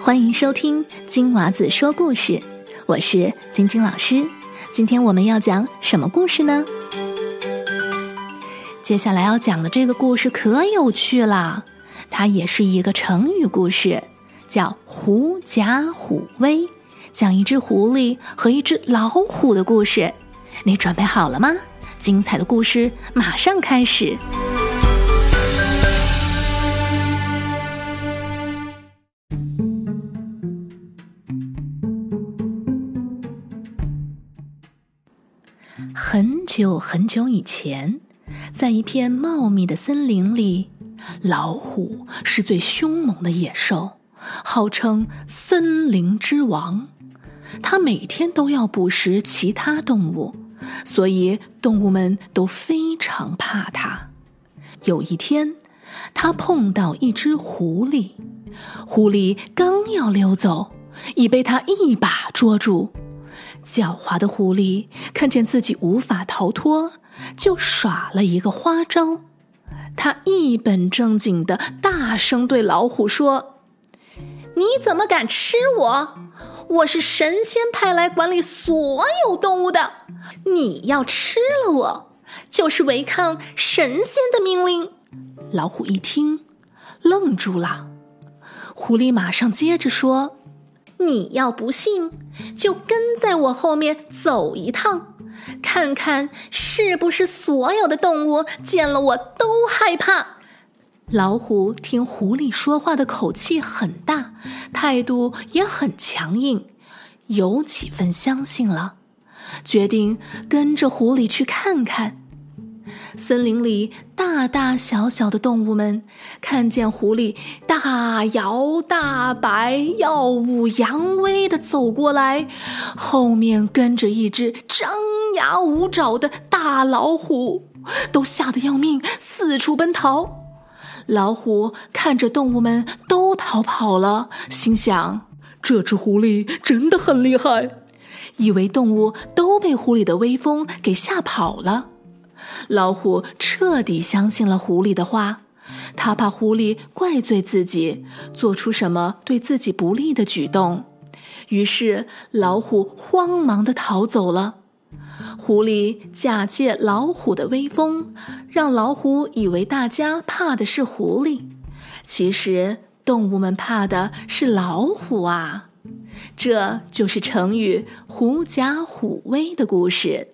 欢迎收听金娃子说故事，我是晶晶老师。今天我们要讲什么故事呢？接下来要讲的这个故事可有趣了，它也是一个成语故事，叫“狐假虎威”，讲一只狐狸和一只老虎的故事。你准备好了吗？精彩的故事马上开始。很久很久以前，在一片茂密的森林里，老虎是最凶猛的野兽，号称森林之王。它每天都要捕食其他动物，所以动物们都非常怕它。有一天，它碰到一只狐狸，狐狸刚要溜走，已被它一把捉住。狡猾的狐狸看见自己无法逃脱，就耍了一个花招。他一本正经的大声对老虎说：“你怎么敢吃我？我是神仙派来管理所有动物的，你要吃了我，就是违抗神仙的命令。”老虎一听，愣住了。狐狸马上接着说。你要不信，就跟在我后面走一趟，看看是不是所有的动物见了我都害怕。老虎听狐狸说话的口气很大，态度也很强硬，有几分相信了，决定跟着狐狸去看看。森林里大大小小的动物们看见狐狸大摇大摆、耀武扬威的走过来，后面跟着一只张牙舞爪的大老虎，都吓得要命，四处奔逃。老虎看着动物们都逃跑了，心想：这只狐狸真的很厉害，以为动物都被狐狸的威风给吓跑了。老虎彻底相信了狐狸的话，他怕狐狸怪罪自己，做出什么对自己不利的举动，于是老虎慌忙地逃走了。狐狸假借老虎的威风，让老虎以为大家怕的是狐狸，其实动物们怕的是老虎啊！这就是成语“狐假虎威”的故事。